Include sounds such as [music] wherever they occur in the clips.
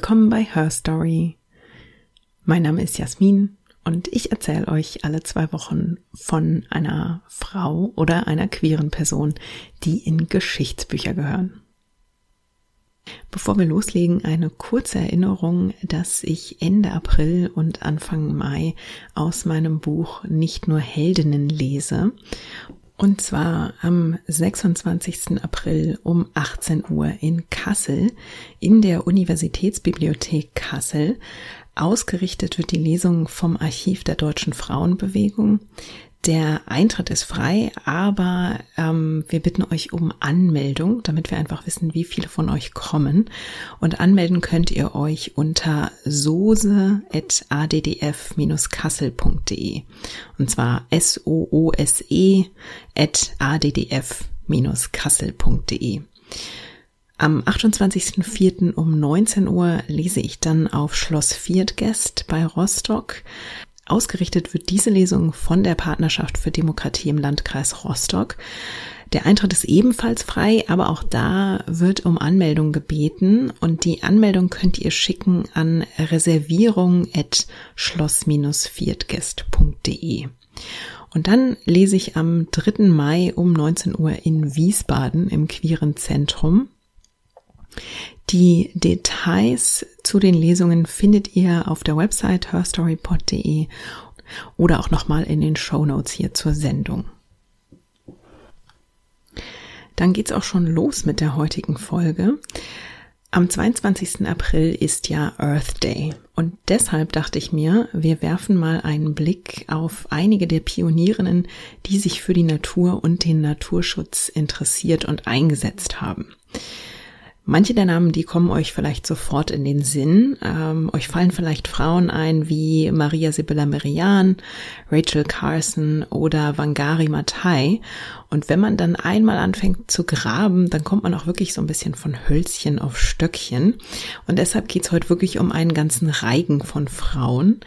Willkommen bei Her Story. Mein Name ist Jasmin und ich erzähle euch alle zwei Wochen von einer Frau oder einer queeren Person, die in Geschichtsbücher gehören. Bevor wir loslegen, eine kurze Erinnerung, dass ich Ende April und Anfang Mai aus meinem Buch nicht nur Heldinnen lese und zwar am 26. April um 18 Uhr in Kassel in der Universitätsbibliothek Kassel. Ausgerichtet wird die Lesung vom Archiv der deutschen Frauenbewegung. Der Eintritt ist frei, aber ähm, wir bitten euch um Anmeldung, damit wir einfach wissen, wie viele von euch kommen. Und anmelden könnt ihr euch unter soose.addf-kassel.de. Und zwar S-O-O-S-E at addf-kassel.de. Am 28.04. um 19 Uhr lese ich dann auf Schloss Viertgest bei Rostock. Ausgerichtet wird diese Lesung von der Partnerschaft für Demokratie im Landkreis Rostock. Der Eintritt ist ebenfalls frei, aber auch da wird um Anmeldung gebeten und die Anmeldung könnt ihr schicken an reservierung@schloss-viertgest.de. Und dann lese ich am 3. Mai um 19 Uhr in Wiesbaden im Queeren Zentrum. Die Details zu den Lesungen findet ihr auf der Website herstorypod.de oder auch nochmal in den Show Notes hier zur Sendung. Dann geht's auch schon los mit der heutigen Folge. Am 22. April ist ja Earth Day und deshalb dachte ich mir, wir werfen mal einen Blick auf einige der Pionierinnen, die sich für die Natur und den Naturschutz interessiert und eingesetzt haben. Manche der Namen, die kommen euch vielleicht sofort in den Sinn. Ähm, euch fallen vielleicht Frauen ein wie Maria Sibylla Merian, Rachel Carson oder Wangari Matai. Und wenn man dann einmal anfängt zu graben, dann kommt man auch wirklich so ein bisschen von Hölzchen auf Stöckchen. Und deshalb geht's heute wirklich um einen ganzen Reigen von Frauen.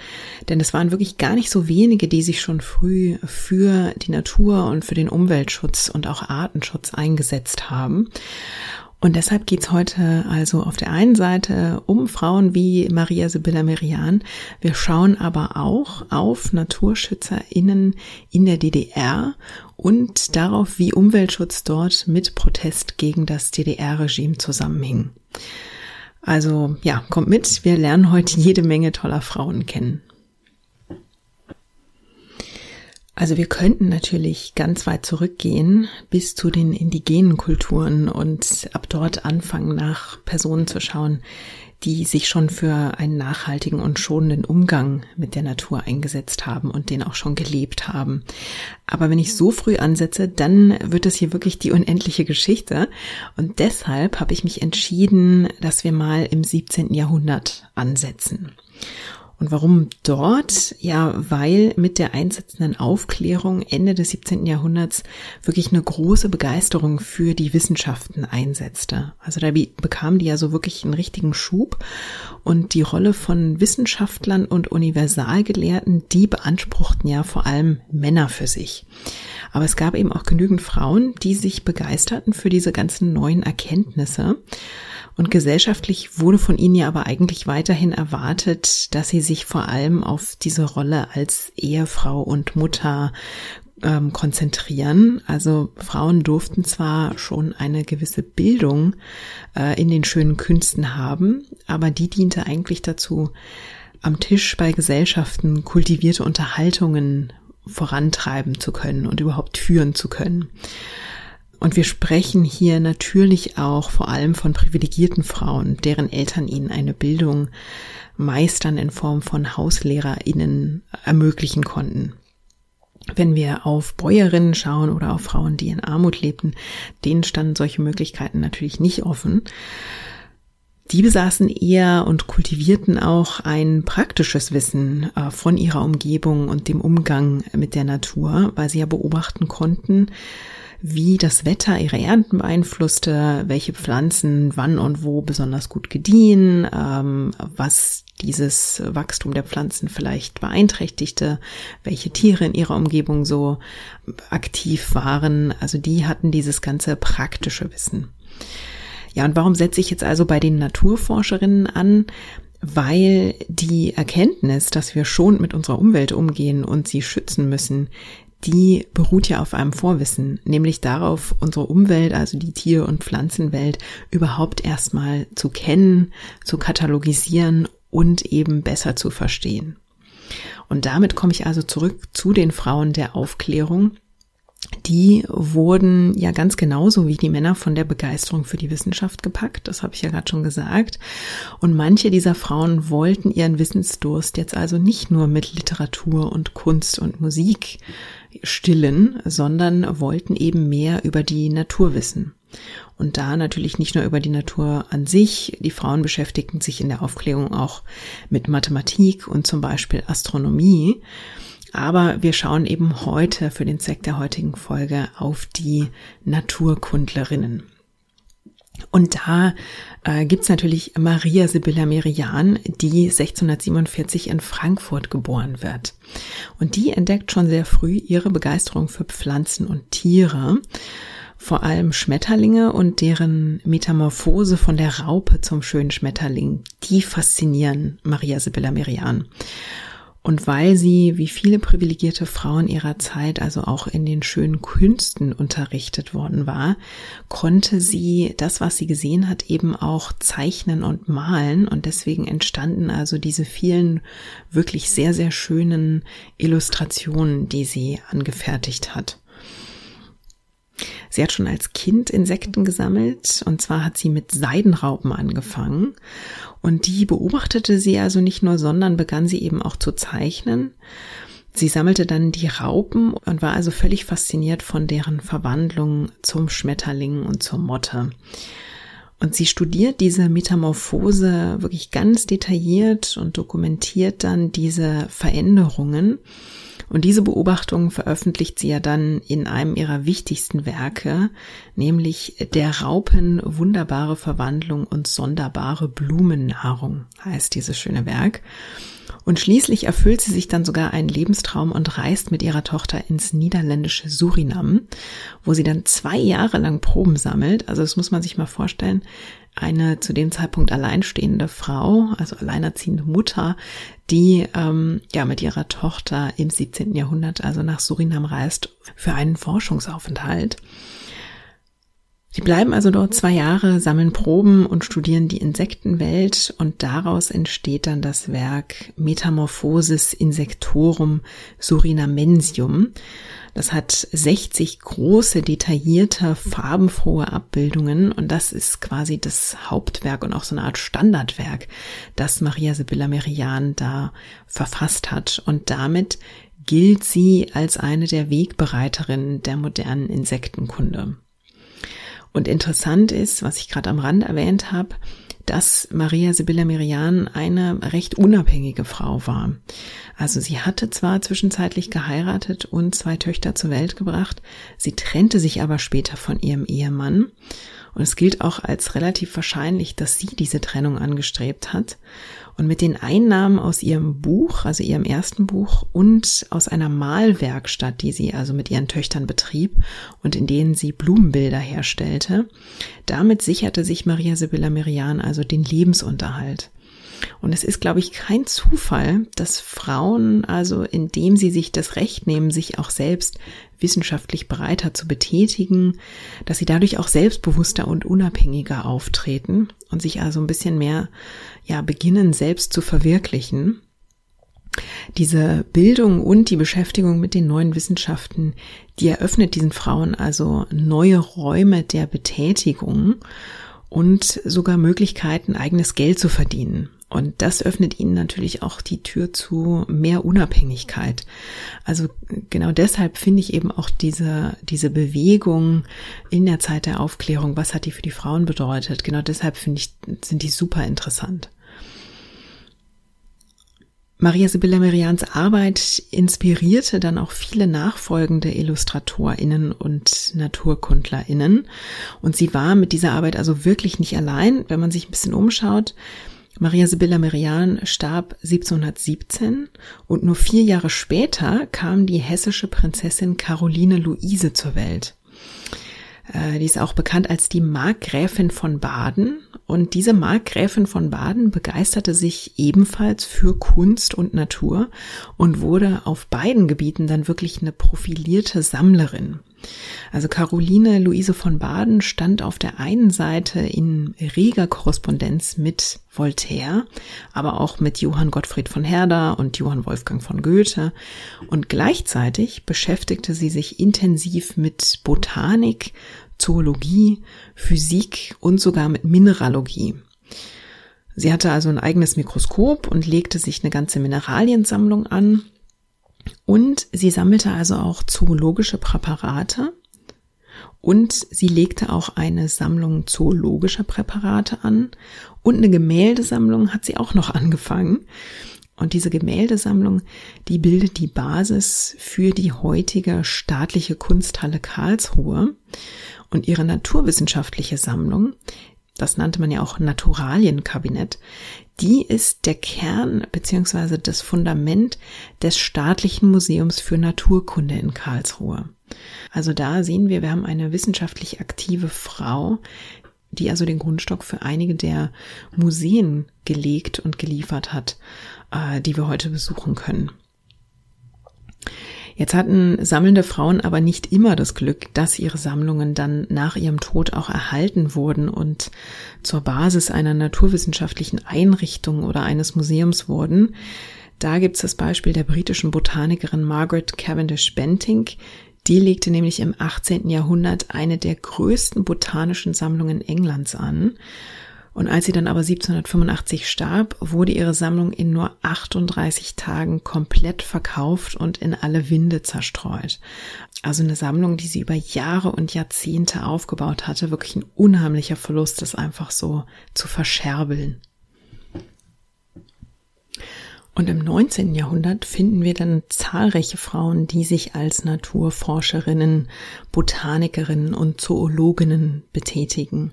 Denn es waren wirklich gar nicht so wenige, die sich schon früh für die Natur und für den Umweltschutz und auch Artenschutz eingesetzt haben. Und deshalb geht's heute also auf der einen Seite um Frauen wie Maria Sibylla Merian. Wir schauen aber auch auf NaturschützerInnen in der DDR und darauf, wie Umweltschutz dort mit Protest gegen das DDR-Regime zusammenhing. Also ja, kommt mit, wir lernen heute jede Menge toller Frauen kennen. Also wir könnten natürlich ganz weit zurückgehen bis zu den indigenen Kulturen und ab dort anfangen, nach Personen zu schauen, die sich schon für einen nachhaltigen und schonenden Umgang mit der Natur eingesetzt haben und den auch schon gelebt haben. Aber wenn ich so früh ansetze, dann wird es hier wirklich die unendliche Geschichte. Und deshalb habe ich mich entschieden, dass wir mal im 17. Jahrhundert ansetzen. Und warum dort? Ja, weil mit der einsetzenden Aufklärung Ende des 17. Jahrhunderts wirklich eine große Begeisterung für die Wissenschaften einsetzte. Also da bekamen die ja so wirklich einen richtigen Schub und die Rolle von Wissenschaftlern und Universalgelehrten, die beanspruchten ja vor allem Männer für sich. Aber es gab eben auch genügend Frauen, die sich begeisterten für diese ganzen neuen Erkenntnisse. Und gesellschaftlich wurde von ihnen ja aber eigentlich weiterhin erwartet, dass sie sich vor allem auf diese Rolle als Ehefrau und Mutter ähm, konzentrieren. Also Frauen durften zwar schon eine gewisse Bildung äh, in den schönen Künsten haben, aber die diente eigentlich dazu, am Tisch bei Gesellschaften kultivierte Unterhaltungen vorantreiben zu können und überhaupt führen zu können. Und wir sprechen hier natürlich auch vor allem von privilegierten Frauen, deren Eltern ihnen eine Bildung meistern in Form von HauslehrerInnen ermöglichen konnten. Wenn wir auf Bäuerinnen schauen oder auf Frauen, die in Armut lebten, denen standen solche Möglichkeiten natürlich nicht offen. Die besaßen eher und kultivierten auch ein praktisches Wissen äh, von ihrer Umgebung und dem Umgang mit der Natur, weil sie ja beobachten konnten, wie das Wetter ihre Ernten beeinflusste, welche Pflanzen wann und wo besonders gut gediehen, ähm, was dieses Wachstum der Pflanzen vielleicht beeinträchtigte, welche Tiere in ihrer Umgebung so aktiv waren. Also die hatten dieses ganze praktische Wissen. Ja, und warum setze ich jetzt also bei den Naturforscherinnen an? Weil die Erkenntnis, dass wir schon mit unserer Umwelt umgehen und sie schützen müssen, die beruht ja auf einem Vorwissen, nämlich darauf, unsere Umwelt, also die Tier- und Pflanzenwelt, überhaupt erstmal zu kennen, zu katalogisieren und eben besser zu verstehen. Und damit komme ich also zurück zu den Frauen der Aufklärung, die wurden ja ganz genauso wie die Männer von der Begeisterung für die Wissenschaft gepackt, das habe ich ja gerade schon gesagt. Und manche dieser Frauen wollten ihren Wissensdurst jetzt also nicht nur mit Literatur und Kunst und Musik stillen, sondern wollten eben mehr über die Natur wissen. Und da natürlich nicht nur über die Natur an sich. Die Frauen beschäftigten sich in der Aufklärung auch mit Mathematik und zum Beispiel Astronomie. Aber wir schauen eben heute für den Zweck der heutigen Folge auf die Naturkundlerinnen. Und da äh, gibt's natürlich Maria Sibylla Merian, die 1647 in Frankfurt geboren wird. Und die entdeckt schon sehr früh ihre Begeisterung für Pflanzen und Tiere, vor allem Schmetterlinge und deren Metamorphose von der Raupe zum schönen Schmetterling. Die faszinieren Maria Sibylla Merian. Und weil sie, wie viele privilegierte Frauen ihrer Zeit, also auch in den schönen Künsten unterrichtet worden war, konnte sie das, was sie gesehen hat, eben auch zeichnen und malen. Und deswegen entstanden also diese vielen wirklich sehr, sehr schönen Illustrationen, die sie angefertigt hat. Sie hat schon als Kind Insekten gesammelt und zwar hat sie mit Seidenraupen angefangen und die beobachtete sie also nicht nur, sondern begann sie eben auch zu zeichnen. Sie sammelte dann die Raupen und war also völlig fasziniert von deren Verwandlung zum Schmetterling und zur Motte. Und sie studiert diese Metamorphose wirklich ganz detailliert und dokumentiert dann diese Veränderungen und diese Beobachtung veröffentlicht sie ja dann in einem ihrer wichtigsten Werke, nämlich der Raupen wunderbare Verwandlung und sonderbare Blumennahrung heißt dieses schöne Werk. Und schließlich erfüllt sie sich dann sogar einen Lebenstraum und reist mit ihrer Tochter ins niederländische Surinam, wo sie dann zwei Jahre lang Proben sammelt. Also das muss man sich mal vorstellen eine zu dem Zeitpunkt alleinstehende Frau, also alleinerziehende Mutter, die ähm, ja mit ihrer Tochter im 17. Jahrhundert also nach Surinam reist für einen Forschungsaufenthalt. Sie bleiben also dort zwei Jahre, sammeln Proben und studieren die Insektenwelt und daraus entsteht dann das Werk Metamorphosis Insectorum Surinamensium. Das hat 60 große, detaillierte, farbenfrohe Abbildungen und das ist quasi das Hauptwerk und auch so eine Art Standardwerk, das Maria Sibylla Merian da verfasst hat. Und damit gilt sie als eine der Wegbereiterinnen der modernen Insektenkunde. Und interessant ist, was ich gerade am Rand erwähnt habe, dass Maria Sibylla Merian eine recht unabhängige Frau war. Also sie hatte zwar zwischenzeitlich geheiratet und zwei Töchter zur Welt gebracht, sie trennte sich aber später von ihrem Ehemann und es gilt auch als relativ wahrscheinlich, dass sie diese Trennung angestrebt hat. Und mit den Einnahmen aus ihrem Buch, also ihrem ersten Buch und aus einer Malwerkstatt, die sie also mit ihren Töchtern betrieb und in denen sie Blumenbilder herstellte, damit sicherte sich Maria Sibylla Merian also den Lebensunterhalt. Und es ist, glaube ich, kein Zufall, dass Frauen, also indem sie sich das Recht nehmen, sich auch selbst wissenschaftlich breiter zu betätigen, dass sie dadurch auch selbstbewusster und unabhängiger auftreten und sich also ein bisschen mehr, ja, beginnen selbst zu verwirklichen. Diese Bildung und die Beschäftigung mit den neuen Wissenschaften, die eröffnet diesen Frauen also neue Räume der Betätigung und sogar Möglichkeiten, eigenes Geld zu verdienen. Und das öffnet ihnen natürlich auch die Tür zu mehr Unabhängigkeit. Also genau deshalb finde ich eben auch diese, diese Bewegung in der Zeit der Aufklärung, was hat die für die Frauen bedeutet? Genau deshalb finde ich, sind die super interessant. Maria Sibylla Merians Arbeit inspirierte dann auch viele nachfolgende IllustratorInnen und NaturkundlerInnen. Und sie war mit dieser Arbeit also wirklich nicht allein. Wenn man sich ein bisschen umschaut, Maria Sibylla Merian starb 1717 und nur vier Jahre später kam die hessische Prinzessin Caroline Luise zur Welt. Äh, die ist auch bekannt als die Markgräfin von Baden. Und diese Markgräfin von Baden begeisterte sich ebenfalls für Kunst und Natur und wurde auf beiden Gebieten dann wirklich eine profilierte Sammlerin. Also Caroline Luise von Baden stand auf der einen Seite in reger Korrespondenz mit Voltaire, aber auch mit Johann Gottfried von Herder und Johann Wolfgang von Goethe und gleichzeitig beschäftigte sie sich intensiv mit Botanik, Zoologie, Physik und sogar mit Mineralogie. Sie hatte also ein eigenes Mikroskop und legte sich eine ganze Mineraliensammlung an und sie sammelte also auch zoologische Präparate und sie legte auch eine Sammlung zoologischer Präparate an und eine Gemäldesammlung hat sie auch noch [laughs] angefangen. Und diese Gemäldesammlung, die bildet die Basis für die heutige staatliche Kunsthalle Karlsruhe. Und ihre naturwissenschaftliche Sammlung, das nannte man ja auch Naturalienkabinett, die ist der Kern beziehungsweise das Fundament des staatlichen Museums für Naturkunde in Karlsruhe. Also da sehen wir, wir haben eine wissenschaftlich aktive Frau, die also den Grundstock für einige der Museen gelegt und geliefert hat, äh, die wir heute besuchen können. Jetzt hatten sammelnde Frauen aber nicht immer das Glück, dass ihre Sammlungen dann nach ihrem Tod auch erhalten wurden und zur Basis einer naturwissenschaftlichen Einrichtung oder eines Museums wurden. Da gibt es das Beispiel der britischen Botanikerin Margaret Cavendish Bentinck. Die legte nämlich im 18. Jahrhundert eine der größten botanischen Sammlungen Englands an und als sie dann aber 1785 starb, wurde ihre Sammlung in nur 38 Tagen komplett verkauft und in alle Winde zerstreut. Also eine Sammlung, die sie über Jahre und Jahrzehnte aufgebaut hatte, wirklich ein unheimlicher Verlust, das einfach so zu verscherbeln. Und im 19. Jahrhundert finden wir dann zahlreiche Frauen, die sich als Naturforscherinnen, Botanikerinnen und Zoologinnen betätigen.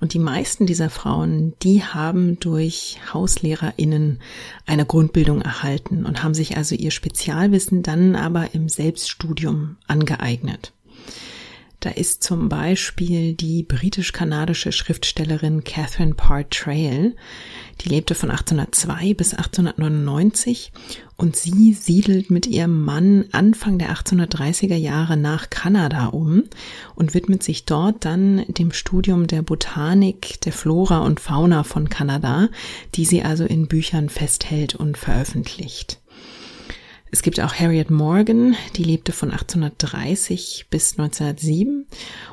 Und die meisten dieser Frauen, die haben durch Hauslehrerinnen eine Grundbildung erhalten und haben sich also ihr Spezialwissen dann aber im Selbststudium angeeignet. Da ist zum Beispiel die britisch-kanadische Schriftstellerin Catherine Parr Trail, die lebte von 1802 bis 1899 und sie siedelt mit ihrem Mann Anfang der 1830er Jahre nach Kanada um und widmet sich dort dann dem Studium der Botanik, der Flora und Fauna von Kanada, die sie also in Büchern festhält und veröffentlicht. Es gibt auch Harriet Morgan, die lebte von 1830 bis 1907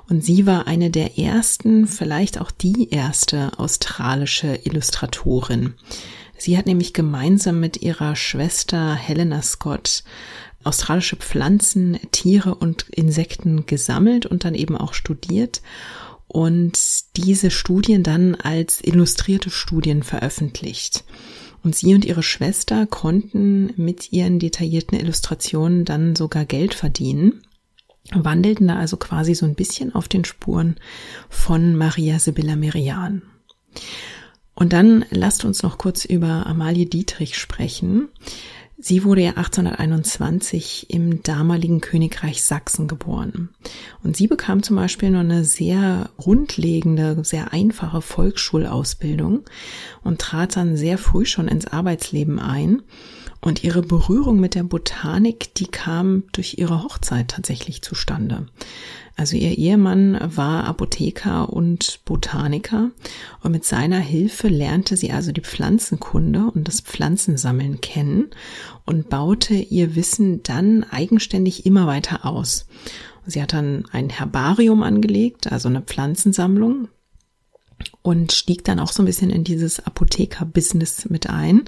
und sie war eine der ersten, vielleicht auch die erste australische Illustratorin. Sie hat nämlich gemeinsam mit ihrer Schwester Helena Scott australische Pflanzen, Tiere und Insekten gesammelt und dann eben auch studiert und diese Studien dann als illustrierte Studien veröffentlicht. Und sie und ihre Schwester konnten mit ihren detaillierten Illustrationen dann sogar Geld verdienen, wandelten da also quasi so ein bisschen auf den Spuren von Maria Sibylla Merian. Und dann lasst uns noch kurz über Amalie Dietrich sprechen. Sie wurde ja 1821 im damaligen Königreich Sachsen geboren. Und sie bekam zum Beispiel nur eine sehr grundlegende, sehr einfache Volksschulausbildung und trat dann sehr früh schon ins Arbeitsleben ein. Und ihre Berührung mit der Botanik, die kam durch ihre Hochzeit tatsächlich zustande. Also ihr Ehemann war Apotheker und Botaniker und mit seiner Hilfe lernte sie also die Pflanzenkunde und das Pflanzensammeln kennen und baute ihr Wissen dann eigenständig immer weiter aus. Sie hat dann ein Herbarium angelegt, also eine Pflanzensammlung, und stieg dann auch so ein bisschen in dieses Apotheker-Business mit ein.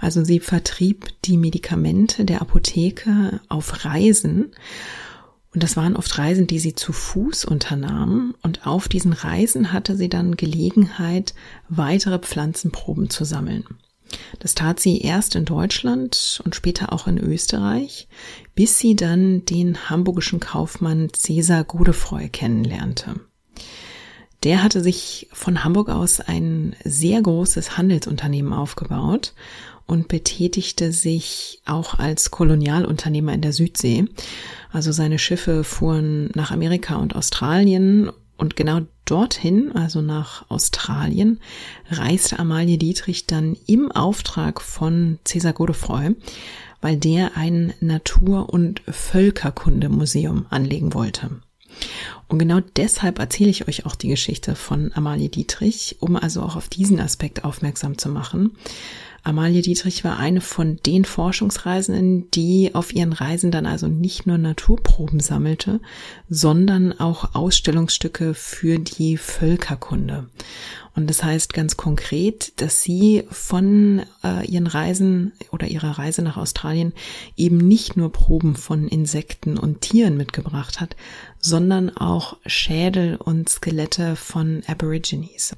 Also sie vertrieb die Medikamente der Apotheke auf Reisen und das waren oft Reisen, die sie zu Fuß unternahm. Und auf diesen Reisen hatte sie dann Gelegenheit, weitere Pflanzenproben zu sammeln. Das tat sie erst in Deutschland und später auch in Österreich, bis sie dann den hamburgischen Kaufmann Cäsar Godefroy kennenlernte. Der hatte sich von Hamburg aus ein sehr großes Handelsunternehmen aufgebaut und betätigte sich auch als Kolonialunternehmer in der Südsee. Also seine Schiffe fuhren nach Amerika und Australien Und genau dorthin, also nach Australien, reiste Amalie Dietrich dann im Auftrag von Cesar Godefroy, weil der ein Natur- und Völkerkundemuseum anlegen wollte. Und genau deshalb erzähle ich euch auch die Geschichte von Amalie Dietrich, um also auch auf diesen Aspekt aufmerksam zu machen. Amalie Dietrich war eine von den Forschungsreisenden, die auf ihren Reisen dann also nicht nur Naturproben sammelte, sondern auch Ausstellungsstücke für die Völkerkunde. Und das heißt ganz konkret, dass sie von äh, ihren Reisen oder ihrer Reise nach Australien eben nicht nur Proben von Insekten und Tieren mitgebracht hat, sondern auch Schädel und Skelette von Aborigines.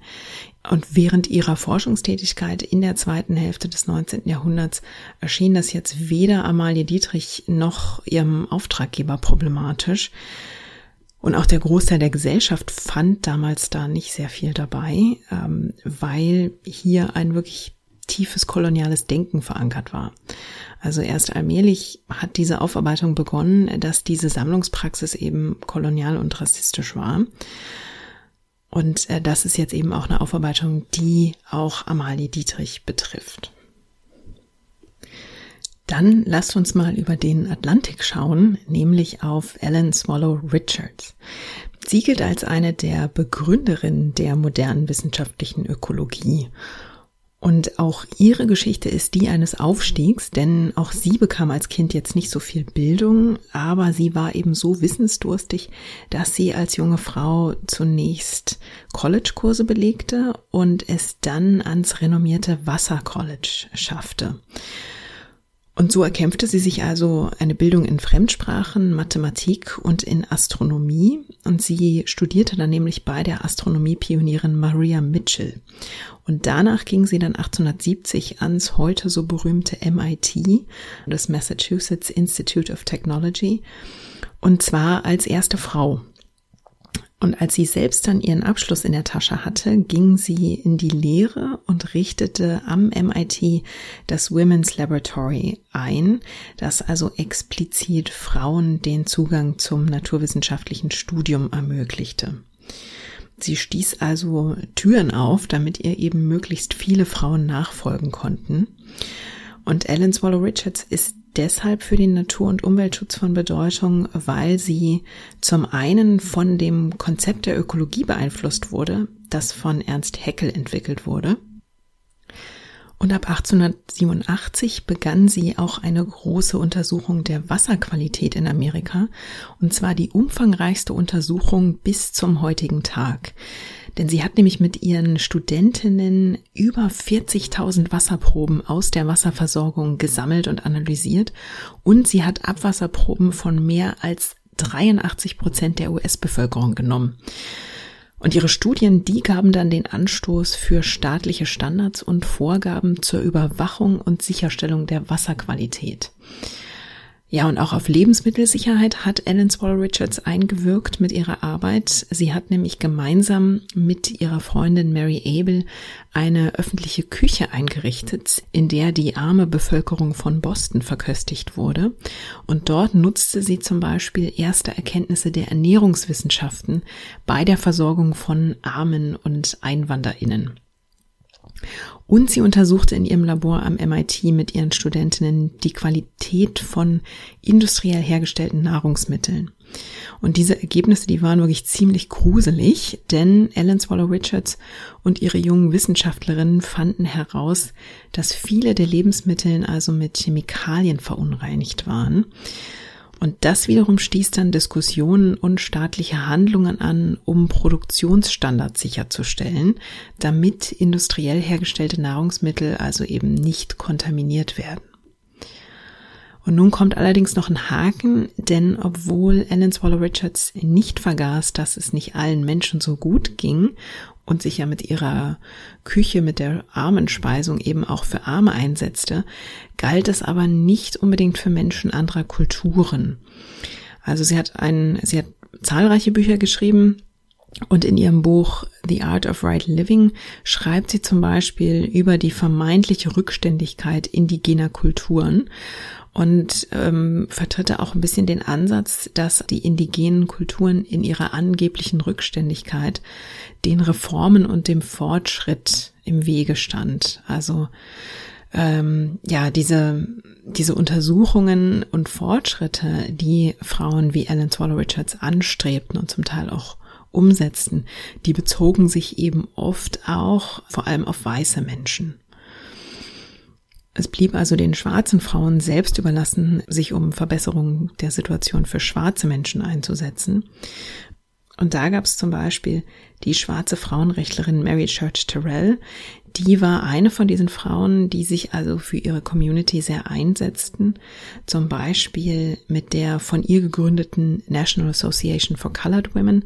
Und während ihrer Forschungstätigkeit in der zweiten Hälfte des 19. Jahrhunderts erschien das jetzt weder Amalie Dietrich noch ihrem Auftraggeber problematisch. Und auch der Großteil der Gesellschaft fand damals da nicht sehr viel dabei, ähm, weil hier ein wirklich tiefes koloniales Denken verankert war. Also erst allmählich hat diese Aufarbeitung begonnen, dass diese Sammlungspraxis eben kolonial und rassistisch war. Und äh, das ist jetzt eben auch eine Aufarbeitung, die auch Amalie Dietrich betrifft. Dann lasst uns mal über den Atlantik schauen, nämlich auf Ellen Swallow Richards. Sie gilt als eine der Begründerinnen der modernen wissenschaftlichen Ökologie. Und auch ihre Geschichte ist die eines Aufstiegs, denn auch sie bekam als Kind jetzt nicht so viel Bildung, aber sie war eben so wissensdurstig, dass sie als junge Frau zunächst College-Kurse belegte und es dann ans renommierte Wasser College schaffte. Und so erkämpfte sie sich also eine Bildung in Fremdsprachen, Mathematik und in Astronomie. Und sie studierte dann nämlich bei der Astronomiepionierin Maria Mitchell. Und danach ging sie dann 1870 ans heute so berühmte MIT, das Massachusetts Institute of Technology, und zwar als erste Frau. Und als sie selbst dann ihren Abschluss in der Tasche hatte, ging sie in die Lehre und richtete am MIT das Women's Laboratory ein, das also explizit Frauen den Zugang zum naturwissenschaftlichen Studium ermöglichte. Sie stieß also Türen auf, damit ihr eben möglichst viele Frauen nachfolgen konnten. Und Ellen Swallow Richards ist deshalb für den Natur- und Umweltschutz von Bedeutung, weil sie zum einen von dem Konzept der Ökologie beeinflusst wurde, das von Ernst Haeckel entwickelt wurde. Und ab 1887 begann sie auch eine große Untersuchung der Wasserqualität in Amerika, und zwar die umfangreichste Untersuchung bis zum heutigen Tag. Denn sie hat nämlich mit ihren Studentinnen über 40.000 Wasserproben aus der Wasserversorgung gesammelt und analysiert und sie hat Abwasserproben von mehr als 83 Prozent der US-Bevölkerung genommen. Und ihre Studien, die gaben dann den Anstoß für staatliche Standards und Vorgaben zur Überwachung und Sicherstellung der Wasserqualität. Ja, und auch auf Lebensmittelsicherheit hat Ellen Swallow Richards eingewirkt mit ihrer Arbeit. Sie hat nämlich gemeinsam mit ihrer Freundin Mary Abel eine öffentliche Küche eingerichtet, in der die arme Bevölkerung von Boston verköstigt wurde. Und dort nutzte sie zum Beispiel erste Erkenntnisse der Ernährungswissenschaften bei der Versorgung von Armen und Einwanderinnen. Und sie untersuchte in ihrem Labor am MIT mit ihren Studentinnen die Qualität von industriell hergestellten Nahrungsmitteln. Und diese Ergebnisse, die waren wirklich ziemlich gruselig, denn Ellen Swallow Richards und ihre jungen Wissenschaftlerinnen fanden heraus, dass viele der Lebensmittel also mit Chemikalien verunreinigt waren. Und das wiederum stieß dann Diskussionen und staatliche Handlungen an, um Produktionsstandards sicherzustellen, damit industriell hergestellte Nahrungsmittel also eben nicht kontaminiert werden. Und nun kommt allerdings noch ein Haken, denn obwohl Ellen Swallow Richards nicht vergaß, dass es nicht allen Menschen so gut ging und sich ja mit ihrer Küche, mit der Armenspeisung eben auch für Arme einsetzte, galt es aber nicht unbedingt für Menschen anderer Kulturen. Also sie hat ein, sie hat zahlreiche Bücher geschrieben, Und in ihrem Buch The Art of Right Living schreibt sie zum Beispiel über die vermeintliche Rückständigkeit indigener Kulturen und ähm, vertritt auch ein bisschen den Ansatz, dass die indigenen Kulturen in ihrer angeblichen Rückständigkeit den Reformen und dem Fortschritt im Wege stand. Also ähm, ja, diese, diese Untersuchungen und Fortschritte, die Frauen wie Ellen Swallow Richards anstrebten und zum Teil auch umsetzten, die bezogen sich eben oft auch vor allem auf weiße Menschen. Es blieb also den schwarzen Frauen selbst überlassen, sich um Verbesserungen der Situation für schwarze Menschen einzusetzen. Und da gab es zum Beispiel die schwarze Frauenrechtlerin Mary Church Terrell. Die war eine von diesen Frauen, die sich also für ihre Community sehr einsetzten. Zum Beispiel mit der von ihr gegründeten National Association for Colored Women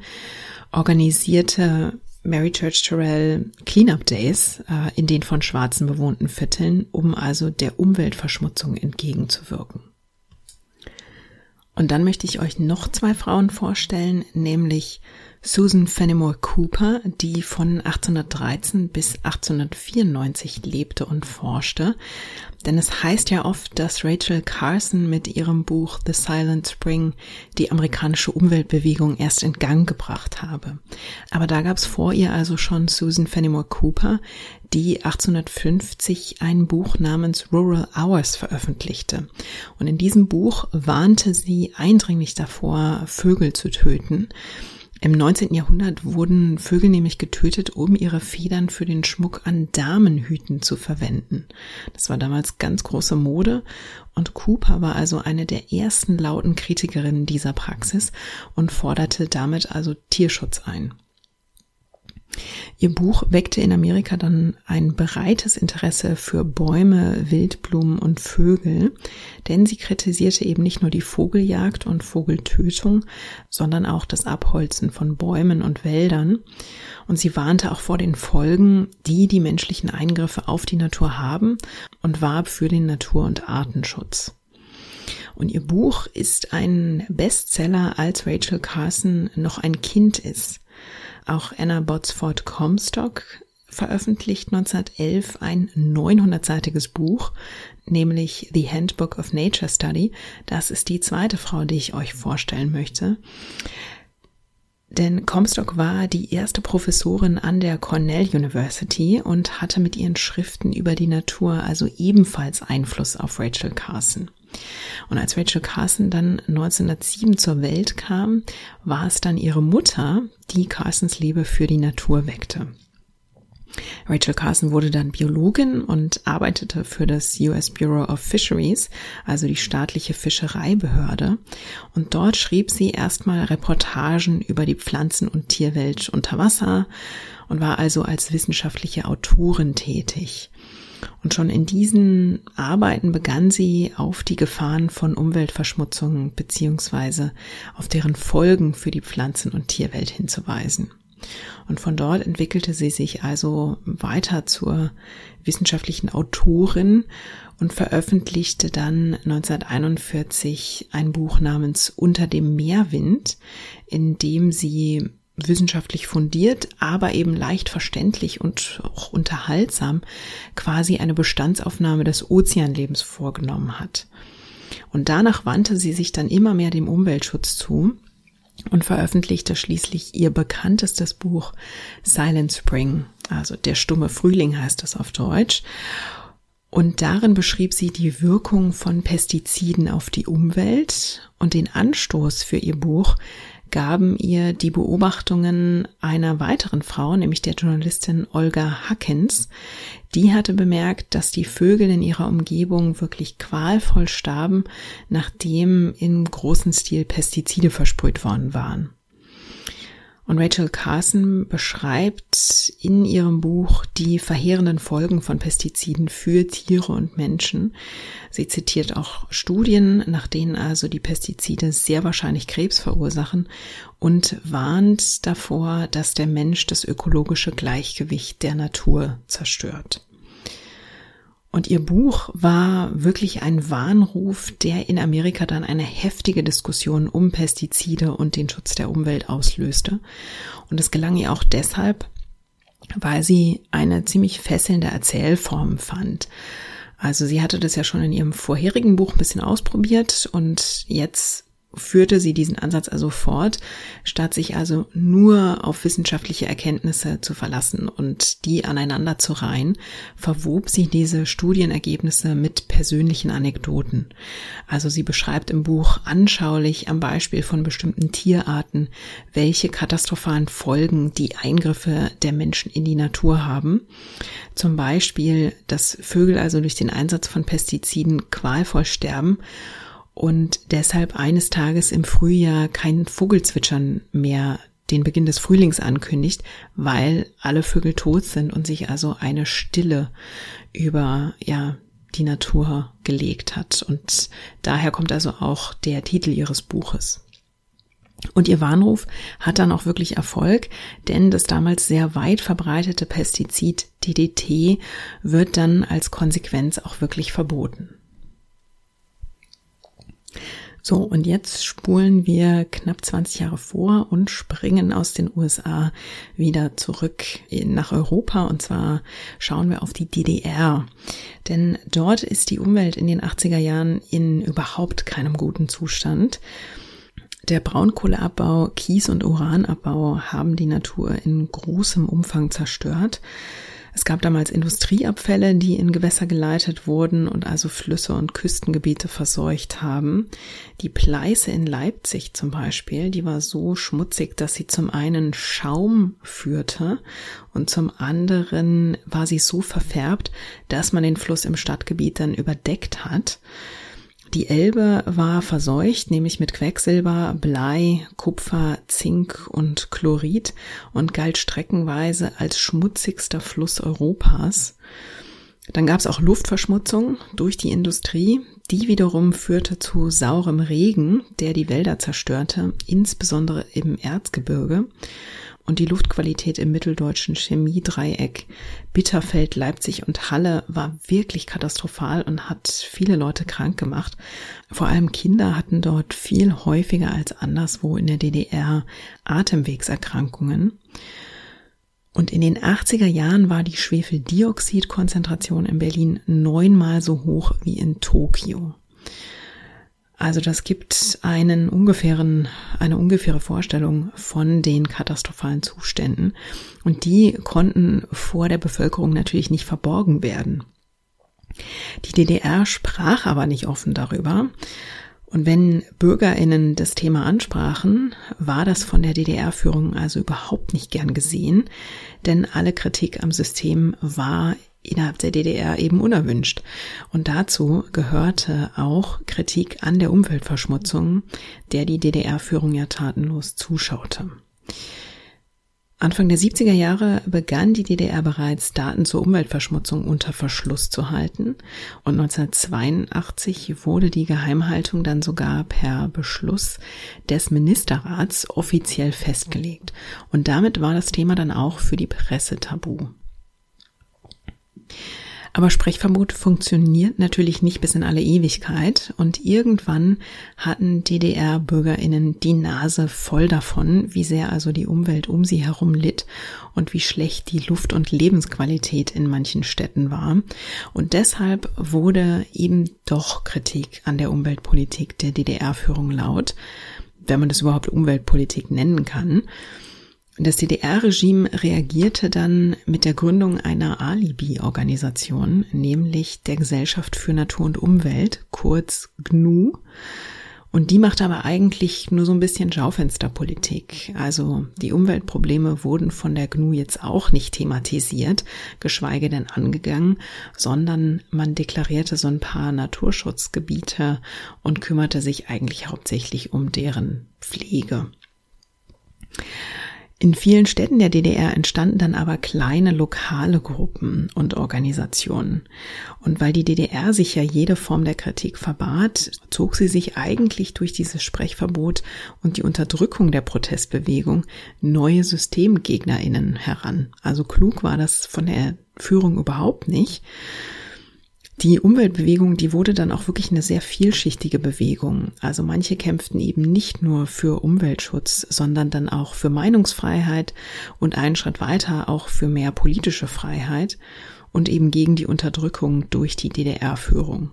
organisierte Mary Church Terrell Cleanup Days äh, in den von Schwarzen bewohnten Vierteln, um also der Umweltverschmutzung entgegenzuwirken. Und dann möchte ich euch noch zwei Frauen vorstellen, nämlich Susan Fenimore Cooper, die von 1813 bis 1894 lebte und forschte. Denn es heißt ja oft, dass Rachel Carson mit ihrem Buch The Silent Spring die amerikanische Umweltbewegung erst in Gang gebracht habe. Aber da gab es vor ihr also schon Susan Fenimore Cooper, die 1850 ein Buch namens Rural Hours veröffentlichte. Und in diesem Buch warnte sie eindringlich davor, Vögel zu töten. Im 19. Jahrhundert wurden Vögel nämlich getötet, um ihre Federn für den Schmuck an Damenhüten zu verwenden. Das war damals ganz große Mode und Cooper war also eine der ersten lauten Kritikerinnen dieser Praxis und forderte damit also Tierschutz ein. Ihr Buch weckte in Amerika dann ein breites Interesse für Bäume, Wildblumen und Vögel, denn sie kritisierte eben nicht nur die Vogeljagd und Vogeltötung, sondern auch das Abholzen von Bäumen und Wäldern. Und sie warnte auch vor den Folgen, die die menschlichen Eingriffe auf die Natur haben und warb für den Natur- und Artenschutz. Und ihr Buch ist ein Bestseller, als Rachel Carson noch ein Kind ist. Auch Anna Botsford Comstock veröffentlicht 1911 ein 900-seitiges Buch, nämlich The Handbook of Nature Study. Das ist die zweite Frau, die ich euch vorstellen möchte. Denn Comstock war die erste Professorin an der Cornell University und hatte mit ihren Schriften über die Natur also ebenfalls Einfluss auf Rachel Carson. Und als Rachel Carson dann 1907 zur Welt kam, war es dann ihre Mutter, die Carsons Liebe für die Natur weckte. Rachel Carson wurde dann Biologin und arbeitete für das US Bureau of Fisheries, also die staatliche Fischereibehörde. Und dort schrieb sie erstmal Reportagen über die Pflanzen- und Tierwelt unter Wasser und war also als wissenschaftliche Autorin tätig. Und schon in diesen Arbeiten begann sie auf die Gefahren von Umweltverschmutzung beziehungsweise auf deren Folgen für die Pflanzen- und Tierwelt hinzuweisen. Und von dort entwickelte sie sich also weiter zur wissenschaftlichen Autorin und veröffentlichte dann 1941 ein Buch namens Unter dem Meerwind, in dem sie wissenschaftlich fundiert, aber eben leicht verständlich und auch unterhaltsam quasi eine Bestandsaufnahme des Ozeanlebens vorgenommen hat. Und danach wandte sie sich dann immer mehr dem Umweltschutz zu und veröffentlichte schließlich ihr bekanntestes Buch Silent Spring, also der stumme Frühling heißt es auf Deutsch. Und darin beschrieb sie die Wirkung von Pestiziden auf die Umwelt und den Anstoß für ihr Buch gaben ihr die Beobachtungen einer weiteren Frau, nämlich der Journalistin Olga Hackens. Die hatte bemerkt, dass die Vögel in ihrer Umgebung wirklich qualvoll starben, nachdem im großen Stil Pestizide versprüht worden waren. Und Rachel Carson beschreibt in ihrem Buch die verheerenden Folgen von Pestiziden für Tiere und Menschen. Sie zitiert auch Studien, nach denen also die Pestizide sehr wahrscheinlich Krebs verursachen und warnt davor, dass der Mensch das ökologische Gleichgewicht der Natur zerstört. Und ihr Buch war wirklich ein Warnruf, der in Amerika dann eine heftige Diskussion um Pestizide und den Schutz der Umwelt auslöste. Und es gelang ihr auch deshalb, weil sie eine ziemlich fesselnde Erzählform fand. Also sie hatte das ja schon in ihrem vorherigen Buch ein bisschen ausprobiert und jetzt führte sie diesen Ansatz also fort, statt sich also nur auf wissenschaftliche Erkenntnisse zu verlassen und die aneinander zu reihen, verwob sie diese Studienergebnisse mit persönlichen Anekdoten. Also sie beschreibt im Buch anschaulich am Beispiel von bestimmten Tierarten, welche katastrophalen Folgen die Eingriffe der Menschen in die Natur haben. Zum Beispiel, dass Vögel also durch den Einsatz von Pestiziden qualvoll sterben und deshalb eines Tages im Frühjahr kein Vogelzwitschern mehr den Beginn des Frühlings ankündigt, weil alle Vögel tot sind und sich also eine Stille über ja die Natur gelegt hat und daher kommt also auch der Titel ihres Buches. Und ihr Warnruf hat dann auch wirklich Erfolg, denn das damals sehr weit verbreitete Pestizid DDT wird dann als Konsequenz auch wirklich verboten. So, und jetzt spulen wir knapp 20 Jahre vor und springen aus den USA wieder zurück nach Europa. Und zwar schauen wir auf die DDR. Denn dort ist die Umwelt in den 80er Jahren in überhaupt keinem guten Zustand. Der Braunkohleabbau, Kies- und Uranabbau haben die Natur in großem Umfang zerstört. Es gab damals Industrieabfälle, die in Gewässer geleitet wurden und also Flüsse und Küstengebiete verseucht haben. Die Pleiße in Leipzig zum Beispiel, die war so schmutzig, dass sie zum einen Schaum führte und zum anderen war sie so verfärbt, dass man den Fluss im Stadtgebiet dann überdeckt hat. Die Elbe war verseucht, nämlich mit Quecksilber, Blei, Kupfer, Zink und Chlorid und galt streckenweise als schmutzigster Fluss Europas. Dann gab es auch Luftverschmutzung durch die Industrie. Die wiederum führte zu saurem Regen, der die Wälder zerstörte, insbesondere im Erzgebirge und die Luftqualität im mitteldeutschen Chemiedreieck Bitterfeld, Leipzig und Halle war wirklich katastrophal und hat viele Leute krank gemacht. Vor allem Kinder hatten dort viel häufiger als anderswo in der DDR Atemwegserkrankungen. Und in den 80er Jahren war die Schwefeldioxidkonzentration in Berlin neunmal so hoch wie in Tokio. Also das gibt einen ungefähren, eine ungefähre Vorstellung von den katastrophalen Zuständen. Und die konnten vor der Bevölkerung natürlich nicht verborgen werden. Die DDR sprach aber nicht offen darüber. Und wenn Bürgerinnen das Thema ansprachen, war das von der DDR-Führung also überhaupt nicht gern gesehen, denn alle Kritik am System war innerhalb der DDR eben unerwünscht. Und dazu gehörte auch Kritik an der Umweltverschmutzung, der die DDR-Führung ja tatenlos zuschaute. Anfang der 70er Jahre begann die DDR bereits Daten zur Umweltverschmutzung unter Verschluss zu halten und 1982 wurde die Geheimhaltung dann sogar per Beschluss des Ministerrats offiziell festgelegt und damit war das Thema dann auch für die Presse tabu. Aber Sprechverbot funktioniert natürlich nicht bis in alle Ewigkeit und irgendwann hatten DDR-Bürgerinnen die Nase voll davon, wie sehr also die Umwelt um sie herum litt und wie schlecht die Luft- und Lebensqualität in manchen Städten war. Und deshalb wurde eben doch Kritik an der Umweltpolitik der DDR-Führung laut, wenn man das überhaupt Umweltpolitik nennen kann. Das DDR-Regime reagierte dann mit der Gründung einer Alibi-Organisation, nämlich der Gesellschaft für Natur und Umwelt, kurz GNU. Und die macht aber eigentlich nur so ein bisschen Schaufensterpolitik. Also die Umweltprobleme wurden von der GNU jetzt auch nicht thematisiert, geschweige denn angegangen, sondern man deklarierte so ein paar Naturschutzgebiete und kümmerte sich eigentlich hauptsächlich um deren Pflege. In vielen Städten der DDR entstanden dann aber kleine lokale Gruppen und Organisationen. Und weil die DDR sich ja jede Form der Kritik verbat, zog sie sich eigentlich durch dieses Sprechverbot und die Unterdrückung der Protestbewegung neue Systemgegnerinnen heran. Also klug war das von der Führung überhaupt nicht. Die Umweltbewegung, die wurde dann auch wirklich eine sehr vielschichtige Bewegung. Also manche kämpften eben nicht nur für Umweltschutz, sondern dann auch für Meinungsfreiheit und einen Schritt weiter auch für mehr politische Freiheit und eben gegen die Unterdrückung durch die DDR-Führung.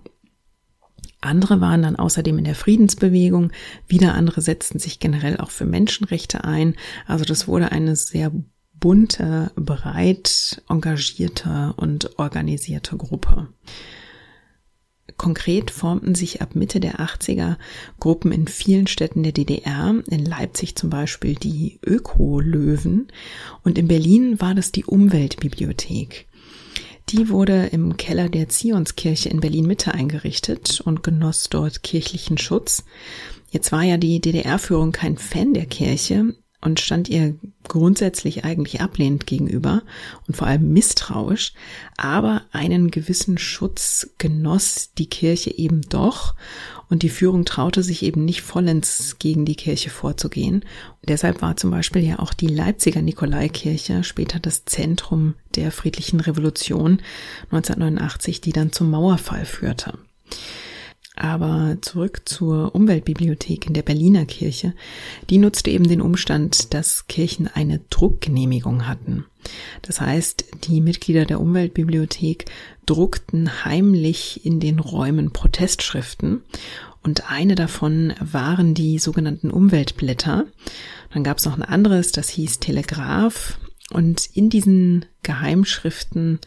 Andere waren dann außerdem in der Friedensbewegung, wieder andere setzten sich generell auch für Menschenrechte ein. Also das wurde eine sehr bunte, breit engagierte und organisierte Gruppe. Konkret formten sich ab Mitte der 80er Gruppen in vielen Städten der DDR, in Leipzig zum Beispiel die Öko-Löwen und in Berlin war das die Umweltbibliothek. Die wurde im Keller der Zionskirche in Berlin Mitte eingerichtet und genoss dort kirchlichen Schutz. Jetzt war ja die DDR-Führung kein Fan der Kirche, und stand ihr grundsätzlich eigentlich ablehnend gegenüber und vor allem misstrauisch, aber einen gewissen Schutz genoss die Kirche eben doch und die Führung traute sich eben nicht vollends gegen die Kirche vorzugehen. Und deshalb war zum Beispiel ja auch die Leipziger Nikolaikirche später das Zentrum der friedlichen Revolution 1989, die dann zum Mauerfall führte. Aber zurück zur Umweltbibliothek in der Berliner Kirche. Die nutzte eben den Umstand, dass Kirchen eine Druckgenehmigung hatten. Das heißt, die Mitglieder der Umweltbibliothek druckten heimlich in den Räumen Protestschriften und eine davon waren die sogenannten Umweltblätter. Dann gab es noch ein anderes, das hieß Telegraph und in diesen Geheimschriften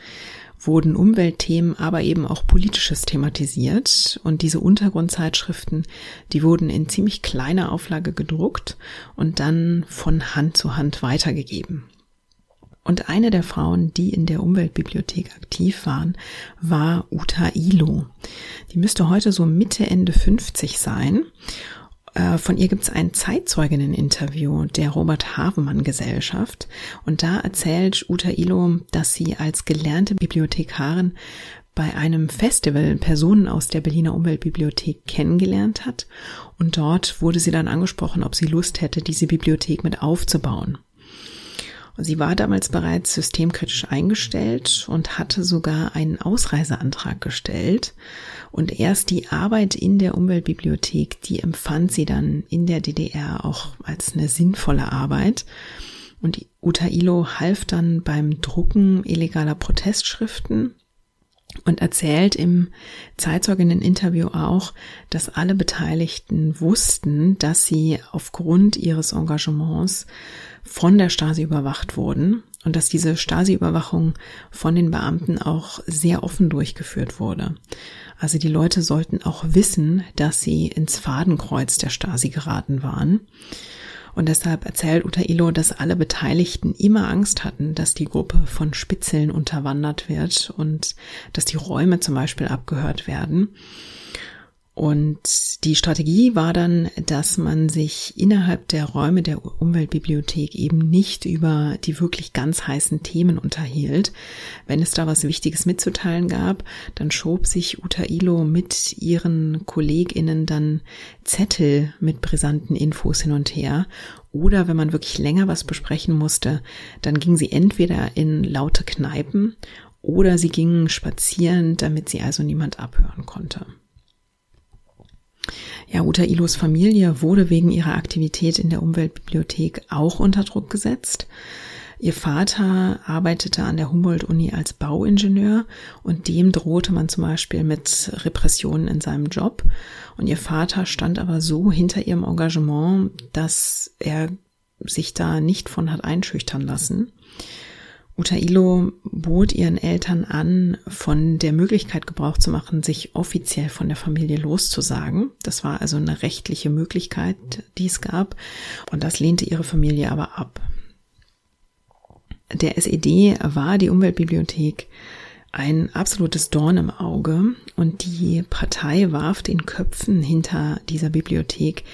wurden Umweltthemen, aber eben auch politisches thematisiert. Und diese Untergrundzeitschriften, die wurden in ziemlich kleiner Auflage gedruckt und dann von Hand zu Hand weitergegeben. Und eine der Frauen, die in der Umweltbibliothek aktiv waren, war Uta Ilo. Die müsste heute so Mitte, Ende 50 sein. Äh, von ihr gibt es ein Zeitzeuginnen-Interview der Robert Havemann Gesellschaft und da erzählt Uta Ilo, dass sie als gelernte Bibliothekarin bei einem Festival Personen aus der Berliner Umweltbibliothek kennengelernt hat und dort wurde sie dann angesprochen, ob sie Lust hätte, diese Bibliothek mit aufzubauen. Sie war damals bereits systemkritisch eingestellt und hatte sogar einen Ausreiseantrag gestellt. Und erst die Arbeit in der Umweltbibliothek, die empfand sie dann in der DDR auch als eine sinnvolle Arbeit. Und Uta Ilo half dann beim Drucken illegaler Protestschriften und erzählt im Zeitzeuginnen-Interview auch, dass alle Beteiligten wussten, dass sie aufgrund ihres Engagements von der Stasi überwacht wurden und dass diese Stasi-Überwachung von den Beamten auch sehr offen durchgeführt wurde. Also die Leute sollten auch wissen, dass sie ins Fadenkreuz der Stasi geraten waren. Und deshalb erzählt Uta Ilo, dass alle Beteiligten immer Angst hatten, dass die Gruppe von Spitzeln unterwandert wird und dass die Räume zum Beispiel abgehört werden. Und die Strategie war dann, dass man sich innerhalb der Räume der Umweltbibliothek eben nicht über die wirklich ganz heißen Themen unterhielt. Wenn es da was Wichtiges mitzuteilen gab, dann schob sich Uta Ilo mit ihren KollegInnen dann Zettel mit brisanten Infos hin und her. Oder wenn man wirklich länger was besprechen musste, dann ging sie entweder in laute Kneipen oder sie gingen spazieren, damit sie also niemand abhören konnte. Ja, Uta Ilos Familie wurde wegen ihrer Aktivität in der Umweltbibliothek auch unter Druck gesetzt. Ihr Vater arbeitete an der Humboldt-Uni als Bauingenieur und dem drohte man zum Beispiel mit Repressionen in seinem Job. Und ihr Vater stand aber so hinter ihrem Engagement, dass er sich da nicht von hat einschüchtern lassen. Utailo bot ihren Eltern an, von der Möglichkeit Gebrauch zu machen, sich offiziell von der Familie loszusagen. Das war also eine rechtliche Möglichkeit, die es gab. Und das lehnte ihre Familie aber ab. Der SED war die Umweltbibliothek ein absolutes Dorn im Auge und die Partei warf den Köpfen hinter dieser Bibliothek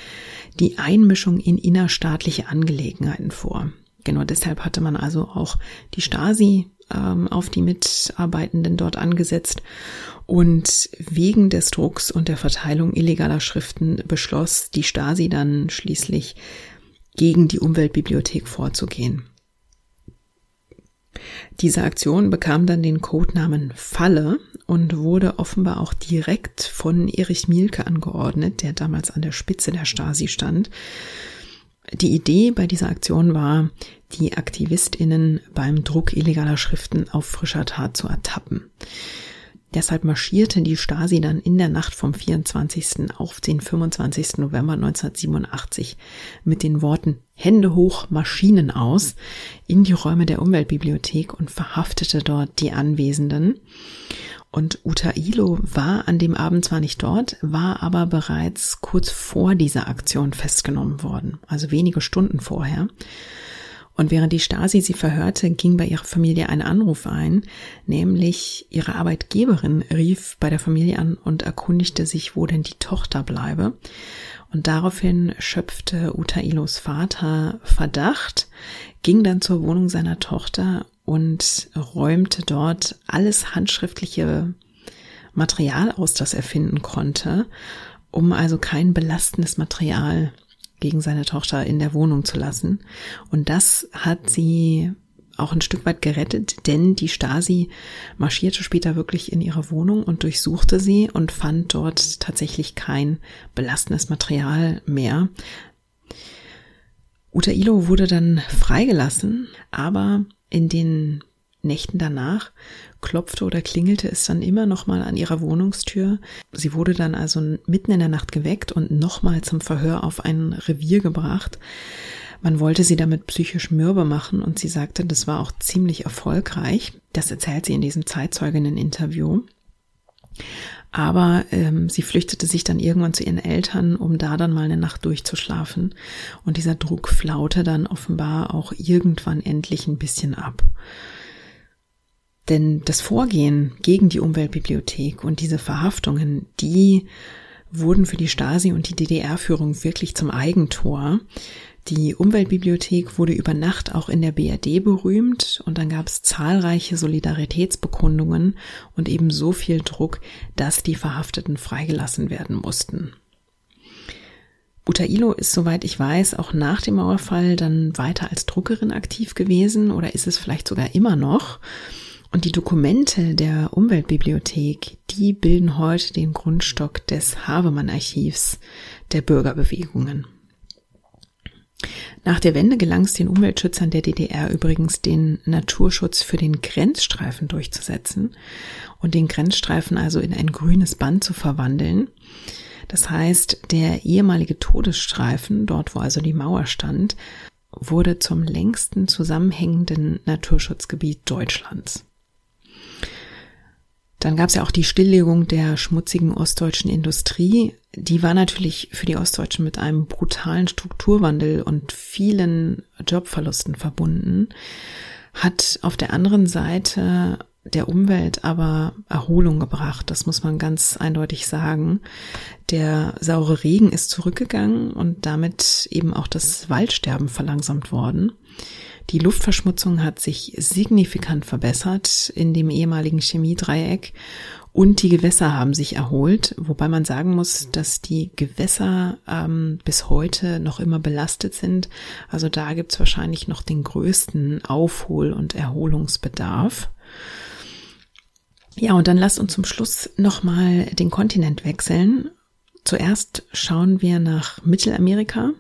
die Einmischung in innerstaatliche Angelegenheiten vor. Genau deshalb hatte man also auch die Stasi ähm, auf die Mitarbeitenden dort angesetzt. Und wegen des Drucks und der Verteilung illegaler Schriften beschloss die Stasi dann schließlich gegen die Umweltbibliothek vorzugehen. Diese Aktion bekam dann den Codenamen Falle und wurde offenbar auch direkt von Erich Mielke angeordnet, der damals an der Spitze der Stasi stand. Die Idee bei dieser Aktion war, die AktivistInnen beim Druck illegaler Schriften auf frischer Tat zu ertappen. Deshalb marschierte die Stasi dann in der Nacht vom 24. auf den 25. November 1987 mit den Worten Hände hoch, Maschinen aus in die Räume der Umweltbibliothek und verhaftete dort die Anwesenden. Und Uta Ilo war an dem Abend zwar nicht dort, war aber bereits kurz vor dieser Aktion festgenommen worden, also wenige Stunden vorher. Und während die Stasi sie verhörte, ging bei ihrer Familie ein Anruf ein, nämlich ihre Arbeitgeberin rief bei der Familie an und erkundigte sich, wo denn die Tochter bleibe. Und daraufhin schöpfte Uta Ilos Vater Verdacht, ging dann zur Wohnung seiner Tochter und räumte dort alles handschriftliche Material aus, das er finden konnte, um also kein belastendes Material gegen seine Tochter in der Wohnung zu lassen. Und das hat sie auch ein Stück weit gerettet, denn die Stasi marschierte später wirklich in ihre Wohnung und durchsuchte sie und fand dort tatsächlich kein belastendes Material mehr. Uta Ilo wurde dann freigelassen, aber in den Nächten danach klopfte oder klingelte es dann immer noch mal an ihrer Wohnungstür. Sie wurde dann also mitten in der Nacht geweckt und nochmal zum Verhör auf ein Revier gebracht. Man wollte sie damit psychisch mürbe machen und sie sagte, das war auch ziemlich erfolgreich. Das erzählt sie in diesem Zeitzeuginnen-Interview. Aber ähm, sie flüchtete sich dann irgendwann zu ihren Eltern, um da dann mal eine Nacht durchzuschlafen. Und dieser Druck flaute dann offenbar auch irgendwann endlich ein bisschen ab. Denn das Vorgehen gegen die Umweltbibliothek und diese Verhaftungen, die wurden für die Stasi und die DDR-Führung wirklich zum Eigentor. Die Umweltbibliothek wurde über Nacht auch in der BRD berühmt und dann gab es zahlreiche Solidaritätsbekundungen und eben so viel Druck, dass die Verhafteten freigelassen werden mussten. Utailo ist, soweit ich weiß, auch nach dem Mauerfall dann weiter als Druckerin aktiv gewesen oder ist es vielleicht sogar immer noch. Und die Dokumente der Umweltbibliothek, die bilden heute den Grundstock des Havemann-Archivs der Bürgerbewegungen. Nach der Wende gelang es den Umweltschützern der DDR übrigens, den Naturschutz für den Grenzstreifen durchzusetzen und den Grenzstreifen also in ein grünes Band zu verwandeln. Das heißt, der ehemalige Todesstreifen, dort wo also die Mauer stand, wurde zum längsten zusammenhängenden Naturschutzgebiet Deutschlands. Dann gab es ja auch die Stilllegung der schmutzigen ostdeutschen Industrie. Die war natürlich für die Ostdeutschen mit einem brutalen Strukturwandel und vielen Jobverlusten verbunden, hat auf der anderen Seite der Umwelt aber Erholung gebracht. Das muss man ganz eindeutig sagen. Der saure Regen ist zurückgegangen und damit eben auch das Waldsterben verlangsamt worden. Die Luftverschmutzung hat sich signifikant verbessert in dem ehemaligen Chemiedreieck und die Gewässer haben sich erholt, wobei man sagen muss, dass die Gewässer ähm, bis heute noch immer belastet sind. Also da gibt's wahrscheinlich noch den größten Aufhol- und Erholungsbedarf. Ja, und dann lasst uns zum Schluss nochmal den Kontinent wechseln. Zuerst schauen wir nach Mittelamerika.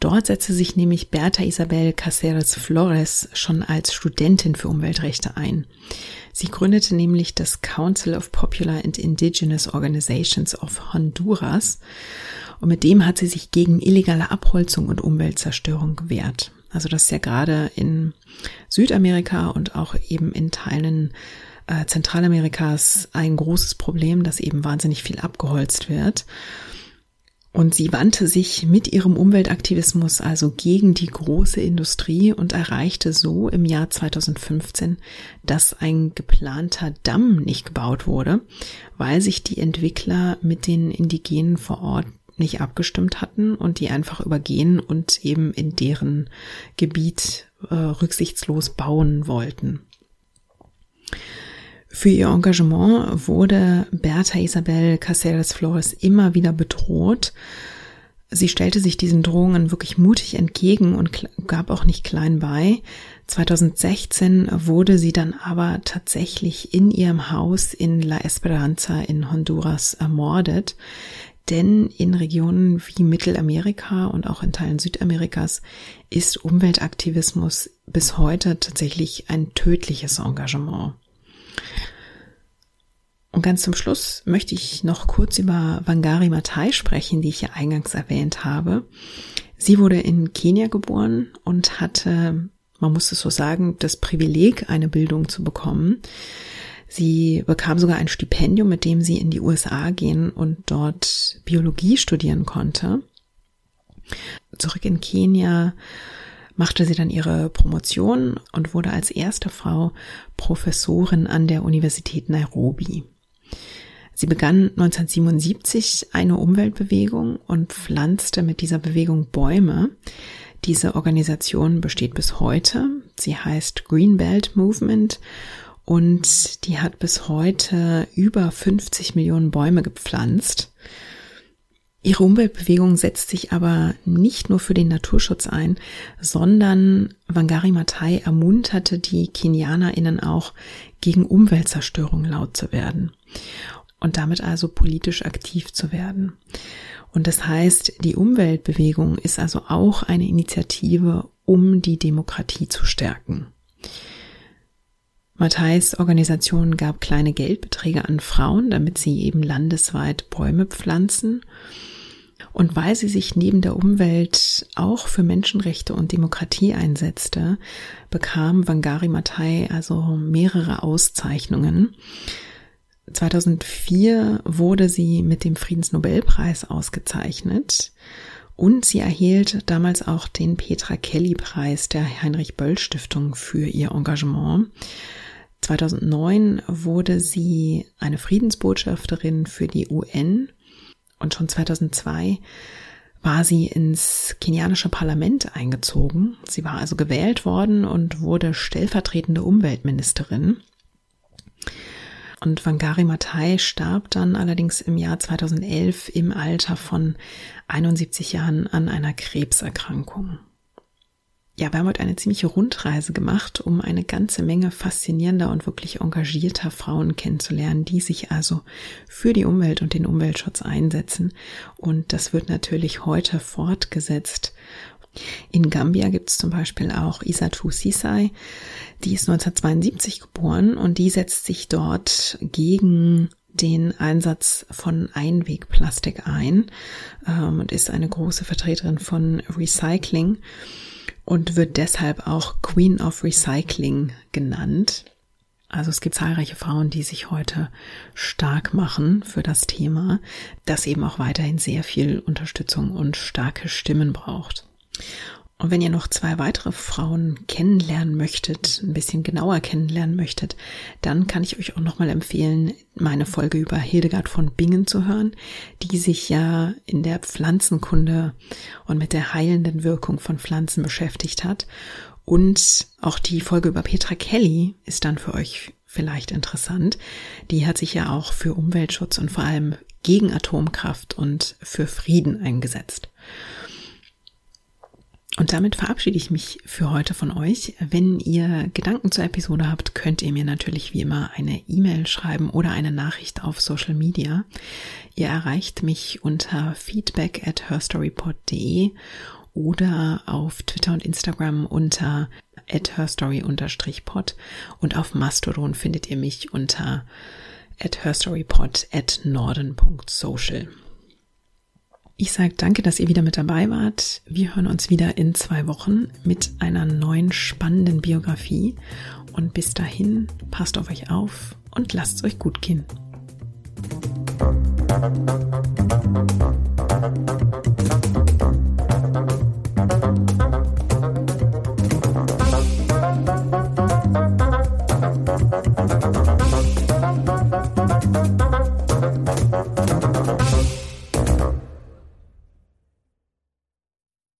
Dort setzte sich nämlich Berta Isabel Caceres Flores schon als Studentin für Umweltrechte ein. Sie gründete nämlich das Council of Popular and Indigenous Organizations of Honduras und mit dem hat sie sich gegen illegale Abholzung und Umweltzerstörung gewehrt. Also das ist ja gerade in Südamerika und auch eben in Teilen äh, Zentralamerikas ein großes Problem, dass eben wahnsinnig viel abgeholzt wird. Und sie wandte sich mit ihrem Umweltaktivismus also gegen die große Industrie und erreichte so im Jahr 2015, dass ein geplanter Damm nicht gebaut wurde, weil sich die Entwickler mit den Indigenen vor Ort nicht abgestimmt hatten und die einfach übergehen und eben in deren Gebiet äh, rücksichtslos bauen wollten. Für ihr Engagement wurde Berta Isabel Caceres Flores immer wieder bedroht. Sie stellte sich diesen Drohungen wirklich mutig entgegen und gab auch nicht klein bei. 2016 wurde sie dann aber tatsächlich in ihrem Haus in La Esperanza in Honduras ermordet. Denn in Regionen wie Mittelamerika und auch in Teilen Südamerikas ist Umweltaktivismus bis heute tatsächlich ein tödliches Engagement. Und ganz zum Schluss möchte ich noch kurz über Wangari Matai sprechen, die ich ja eingangs erwähnt habe. Sie wurde in Kenia geboren und hatte, man muss es so sagen, das Privileg, eine Bildung zu bekommen. Sie bekam sogar ein Stipendium, mit dem sie in die USA gehen und dort Biologie studieren konnte. Zurück in Kenia machte sie dann ihre Promotion und wurde als erste Frau Professorin an der Universität Nairobi. Sie begann 1977 eine Umweltbewegung und pflanzte mit dieser Bewegung Bäume. Diese Organisation besteht bis heute. Sie heißt Greenbelt Movement und die hat bis heute über 50 Millionen Bäume gepflanzt. Ihre Umweltbewegung setzt sich aber nicht nur für den Naturschutz ein, sondern Wangari Maathai ermunterte die KenianerInnen auch, gegen Umweltzerstörung laut zu werden und damit also politisch aktiv zu werden. Und das heißt, die Umweltbewegung ist also auch eine Initiative, um die Demokratie zu stärken. Matthijs Organisation gab kleine Geldbeträge an Frauen, damit sie eben landesweit Bäume pflanzen. Und weil sie sich neben der Umwelt auch für Menschenrechte und Demokratie einsetzte, bekam Wangari Maathai also mehrere Auszeichnungen. 2004 wurde sie mit dem Friedensnobelpreis ausgezeichnet und sie erhielt damals auch den Petra Kelly Preis der Heinrich Böll Stiftung für ihr Engagement. 2009 wurde sie eine Friedensbotschafterin für die UN und schon 2002 war sie ins kenianische Parlament eingezogen. Sie war also gewählt worden und wurde stellvertretende Umweltministerin. Und Wangari Maathai starb dann allerdings im Jahr 2011 im Alter von 71 Jahren an einer Krebserkrankung. Ja, wir haben heute eine ziemliche Rundreise gemacht, um eine ganze Menge faszinierender und wirklich engagierter Frauen kennenzulernen, die sich also für die Umwelt und den Umweltschutz einsetzen. Und das wird natürlich heute fortgesetzt. In Gambia gibt es zum Beispiel auch Isatu Sisai, die ist 1972 geboren und die setzt sich dort gegen den Einsatz von Einwegplastik ein ähm, und ist eine große Vertreterin von Recycling und wird deshalb auch Queen of Recycling genannt. Also es gibt zahlreiche Frauen, die sich heute stark machen für das Thema, das eben auch weiterhin sehr viel Unterstützung und starke Stimmen braucht. Und wenn ihr noch zwei weitere Frauen kennenlernen möchtet, ein bisschen genauer kennenlernen möchtet, dann kann ich euch auch nochmal empfehlen, meine Folge über Hildegard von Bingen zu hören, die sich ja in der Pflanzenkunde und mit der heilenden Wirkung von Pflanzen beschäftigt hat. Und auch die Folge über Petra Kelly ist dann für euch vielleicht interessant. Die hat sich ja auch für Umweltschutz und vor allem gegen Atomkraft und für Frieden eingesetzt. Und damit verabschiede ich mich für heute von euch. Wenn ihr Gedanken zur Episode habt, könnt ihr mir natürlich wie immer eine E-Mail schreiben oder eine Nachricht auf Social Media. Ihr erreicht mich unter feedback at herstorypod.de oder auf Twitter und Instagram unter at herstory-pod und auf Mastodon findet ihr mich unter at herstorypod at norden.social. Ich sage danke, dass ihr wieder mit dabei wart. Wir hören uns wieder in zwei Wochen mit einer neuen spannenden Biografie. Und bis dahin, passt auf euch auf und lasst es euch gut gehen. Musik